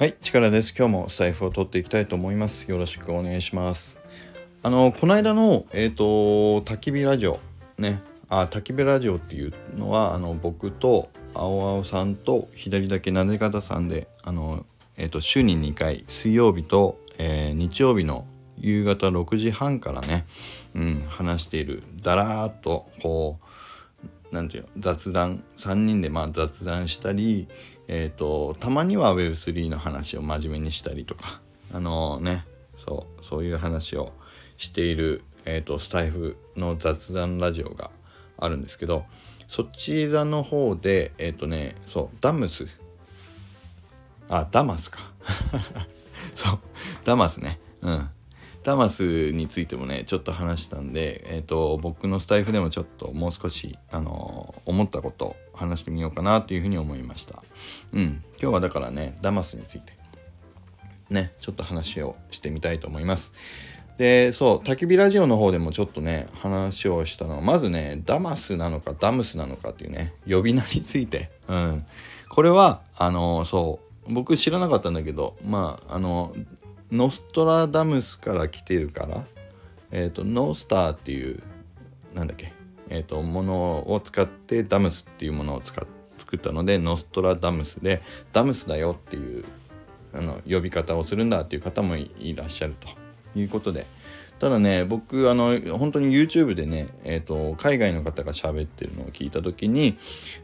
はい、力です。今日も財布を取っていきたいと思います。よろしくお願いします。あの、この間の、えっ、と、焚き火ラジオ、ね、あ、焚き火ラジオっていうのは、あの、僕と、青青さんと、左だけなで方さんで、あの、えっ、と、週に2回、水曜日と、えー日曜日の夕方6時半からね、うん、話している、だらーっと、こう、なんていうの雑談3人でまあ雑談したり、えー、とたまには Web3 の話を真面目にしたりとかあのねそうそういう話をしている、えー、とスタイフの雑談ラジオがあるんですけどそちらの方でえっ、とねそうダムス。あダマスか。そうダマスね。うん。ダマスについてもねちょっと話したんで、えー、と僕のスタイフでもちょっともう少し、あの思ったこと話してみようかなというふうに思いました。うん。今日はだからねダマスについてねちょっと話をしてみたいと思います。でそう焚き火ラジオの方でもちょっとね話をしたのはまずねダマスなのかダムスなのかっていうね呼び名についてうん。これはあのそう僕知らなかったんだけどまああのノストラダムスから来てるからえっ、とノースターっていうなんだっけ？えっ、とものを使ってダムスっていうものを使っ作ったのでノストラダムスでダムスだよっていうあの呼び方をするんだっていう方もいらっしゃると。いうことで。ただね僕あの本当に YouTube でね、えー、と海外の方が喋ってるのを聞いた時に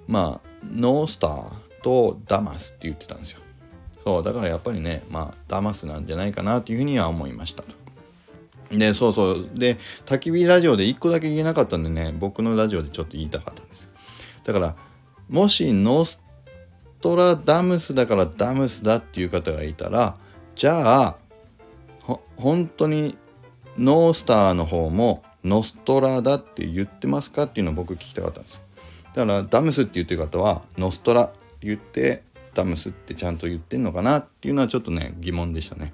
まあノースターとダマスって言ってたんですよ。そうだからやっぱりねまあダマスなんじゃないかなというふうには思いましたと。でそうそう。で焚き火ラジオで1個だけ言えなかったんでね僕のラジオでちょっと言いたかったんです。だからもしノストラダムスだからダムスだっていう方がいたらじゃあほ本当にノースターの方もノストラだって言ってますかっていうのを僕聞きたかったんです。だからダムスって言ってる方はノストラ言ってダムスってちゃんと言ってんのかなっていうのはちょっとね疑問でしたね。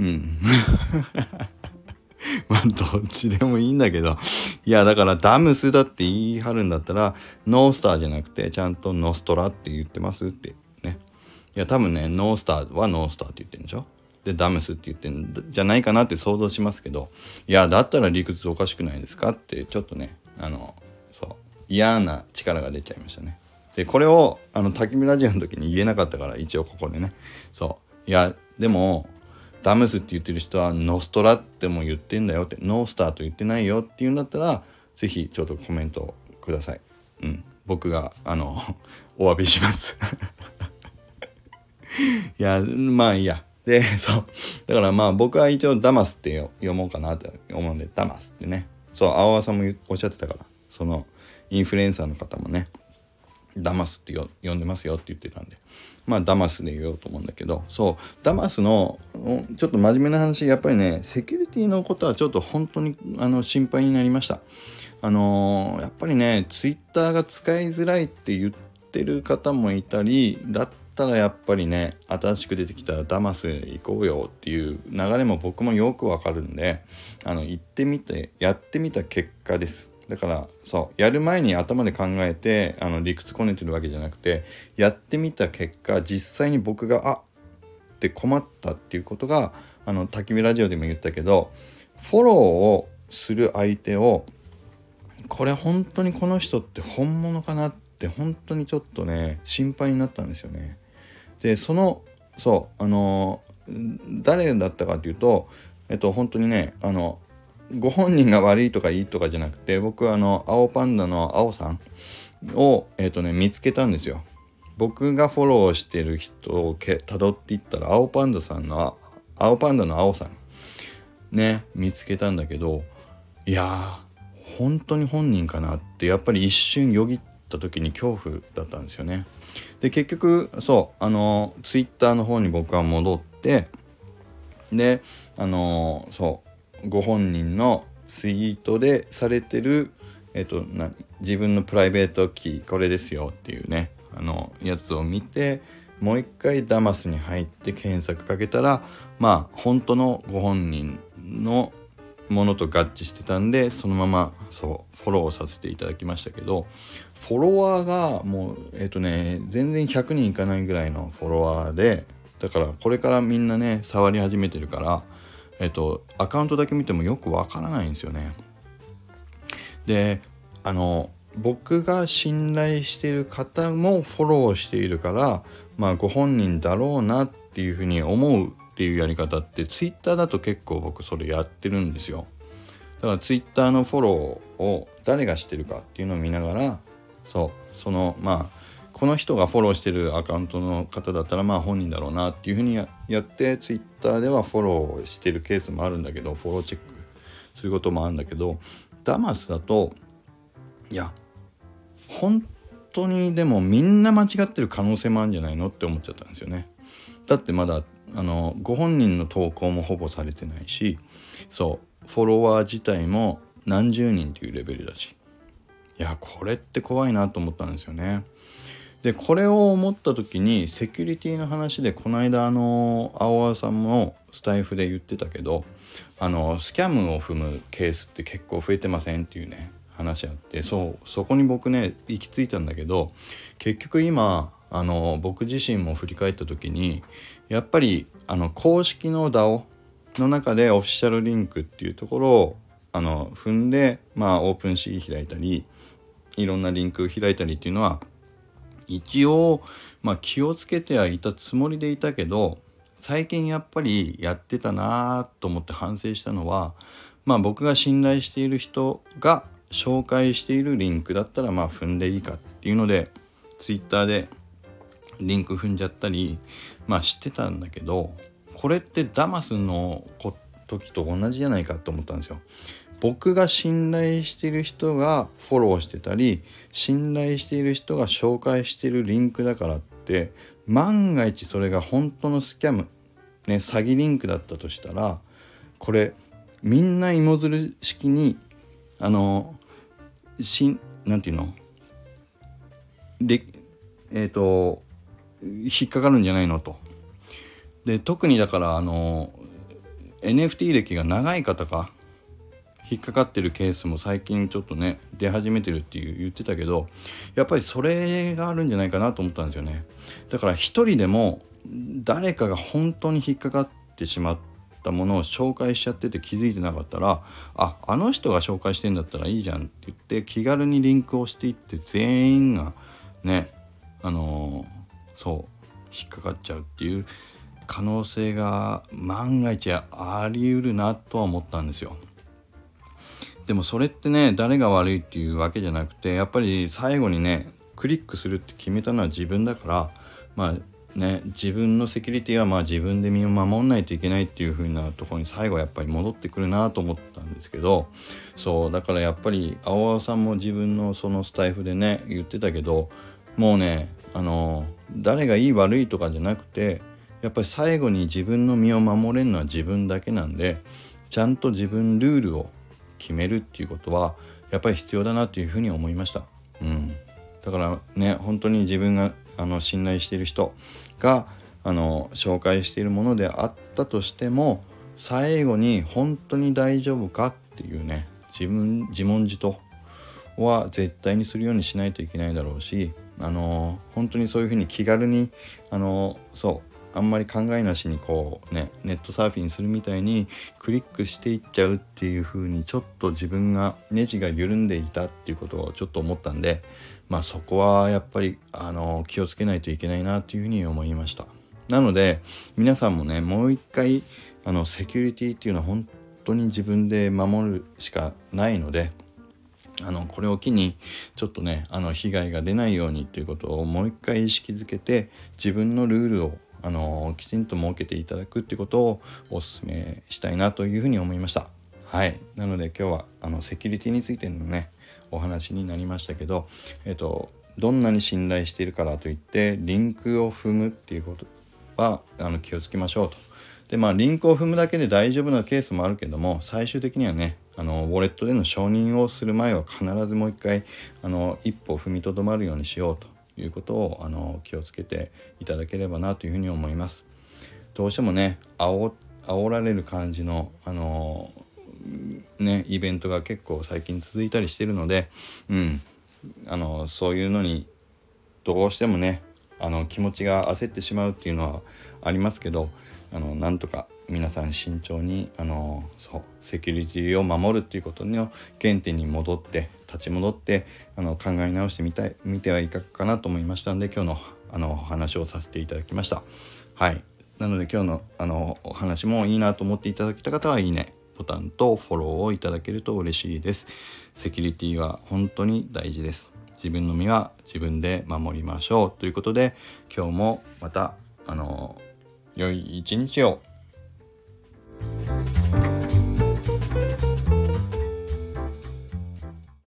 うん。まあどっちでもいいんだけど。いやだから Damus だって言い張るんだったらノースターじゃなくてちゃんとノストラって言ってますってね。いや多分ねノースターはノースターって言ってるんでしょ？で Damus って言ってんじゃないかなって想像しますけど。いやだったら理屈おかしくないですかってちょっとねあのそう嫌な力が出ちゃいましたね。でこれをあの焚き火ラジオの時に言えなかったから一応ここでね。そう。いやでも Damus って言ってる人はノストラっても言ってんだよってノースターと言ってないよって言うんだったら是非ちょっとコメントください。うん。僕があの お詫びします。いやまあいいや。でそう。だからまあ僕は一応ダマスって読もうかなと思うんでダマスってね。そう青輪さんもおっしゃってたから。そのインフルエンサーの方もね。ダマスってよ呼んでますよって言ってたんで。まあダマスで言おうと思うんだけど。そう。ダマスのちょっと真面目な話。やっぱりねセキュリティのことはちょっと本当にあの心配になりました。あのーやっぱりねツイッターが使いづらいって言ってる方もいたりだったらやっぱりね新しく出てきたダマス行こうよっていう流れも僕もよくわかるんであの行ってみてやってみた結果です。だからそうやる前に頭で考えてあの理屈こねてるわけじゃなくてやってみた結果実際に僕があって困ったっていうことがあの焚き火ラジオでも言ったけどフォローをする相手をこれ本当にこの人って本物かなって本当にちょっとね心配になったんですよね。でそのそうあの誰だったかっていうとえっと本当にねあのご本人が悪いとかいいとかじゃなくて僕はあの青パンダの青さんを、えっとね、見つけたんですよ。僕がフォローしてる人をけ辿っていったら青パンダさんの青パンダの青さんね見つけたんだけどいやー本当に本人かなってやっぱり一瞬よぎった時に恐怖だったんですよね。で結局そうあのツイッターの方に僕は戻ってであのそうご本人のツイートでされてる、えっと、な自分の private key これですよっていうねあのやつを見てもう一回ダマスに入って検索かけたらまあ本当のご本人のものと合致してたんでそのままそうフォローさせていただきましたけどフォロワーがもうえっ、とね全然100人いかないぐらいのフォロワーでだからこれからみんなね触り始めてるからえっとアカウントだけ見てもよくわからないんですよね。であの僕が信頼している方もフォローしているからまあご本人だろうなっていうふうに思うっていうやり方ってツイッターだと結構僕それやってるんですよ。だからツイッターのフォローを誰がしてるかっていうのを見ながらそうそのまあこの人がフォローしてるアカウントの方だったらまあ本人だろうなっていうふうにやってツイッターではフォローしてるケースもあるんだけどフォローチェックすることもあるんだけどダマスだといや本当にでもみんな間違ってる可能性もあるんじゃないのって思っちゃったんですよね。だってまだあのご本人の投稿もほぼされてないしそうフォロワー自体も何十人というレベルだしいやこれって怖いなと思ったんですよね。でこれを思った時にセキュリティの話でこの間あの青輪さんもスタイフで言ってたけどあのスキャムを踏むケースって結構増えてませんっていうね話あってそうそこに僕ね行き着いたんだけど結局今あの僕自身も振り返った時にやっぱりあの公式の DAO の中でオフィシャルリンクっていうところをあの踏んでまあオープン C 開いたりいろんなリンク開いたりっていうのは一応まあ気をつけてはいたつもりでいたけど最近やっぱりやってたなと思って反省したのはまあ僕が信頼している人が紹介しているリンクだったらまあ踏んでいいかっていうので Twitter でリンク踏んじゃったりまあ知ってたんだけどこれってダマスの時と同じじゃないかと思ったんですよ。僕が信頼している人がフォローしてたり信頼している人が紹介しているリンクだからって万が一それが本当のスキャム、ね、詐欺リンクだったとしたらこれみんな芋づる式にあのしんなんていうのでえっ、ー、と引っかかるんじゃないのと。で特にだからあの NFT 歴が長い方が引っかかってるケースも最近ちょっとね出始めてるっていう言ってたけどやっぱりそれがあるんじゃないかなと思ったんですよねだから一人でも誰かが本当に引っかかってしまったものを紹介しちゃってて気づいてなかったらああの人が紹介してんだったらいいじゃんって言って気軽にリンクをしていって全員がねあのー、そう引っかかっちゃうっていう可能性が万が一あり得るなとは思ったんですよ。でもそれってね誰が悪いっていうわけじゃなくてやっぱり最後にねクリックするって決めたのは自分だからまあね自分のセキュリティはまあ自分で身を守んないといけないっていう風なとこに最後やっぱり戻ってくるなと思ったんですけどそうだからやっぱり青青さんも自分のそのスタイフでね言ってたけどもうねあの誰がいい悪いとかじゃなくてやっぱり最後に自分の身を守れるのは自分だけなんでちゃんと自分ルールを決めるっていうことはやっぱり必要だなというふうに思いました。うん、だからね本当に自分があの信頼している人があの紹介しているものであったとしても最後に本当に大丈夫かっていうね自分自問自答は絶対にするようにしないといけないだろうしあの本当にそういうふうに気軽にあのそうあんまり考えなしにこうねネットサーフィンするみたいにクリックしていっちゃうっていう風にちょっと自分がネジが緩んでいたっていうことをちょっと思ったんでまあそこはやっぱりあの気をつけないといけないなっていうふうに思いました。なので皆さんもねもう一回あのセキュリティっていうのは本当に自分で守るしかないのであのこれを機にちょっとねあの被害が出ないようにっていうことをもう一回意識づけて自分のルールをあのきちんと設けていただくってことをお勧めしたいなというふうに思いました。はい、なので今日はあのセキュリティについてのねお話になりましたけど、えっと、どんなに信頼しているからといってリンクを踏むっていうことはあの気をつけましょうと。でまあリンクを踏むだけで大丈夫なケースもあるけども最終的にはねあのウォレットでの承認をする前は必ずもう一回あの一歩踏みとどまるようにしようということをあの気をつけていただければなというふうに思います。どうしてもね煽煽られる感じのあのねイベントが結構最近続いたりしてるので、うん、あのそういうのにどうしてもねあの気持ちが焦ってしまうっていうのはありますけどあのなんとか皆さん慎重にあのそうセキュリティを守るっていうことの原点に戻って立ち戻ってあの考え直してみたい見てはいかがかなと思いましたんで今日のあのお話をさせていただきました。はいなので今日のあのお話もいいなと思っていただけた方はいいねボタンとフォローをいただけると嬉しいです。セキュリティは本当に大事です。自分の身は自分で守りましょう。ということで今日もまたあの良い一日を。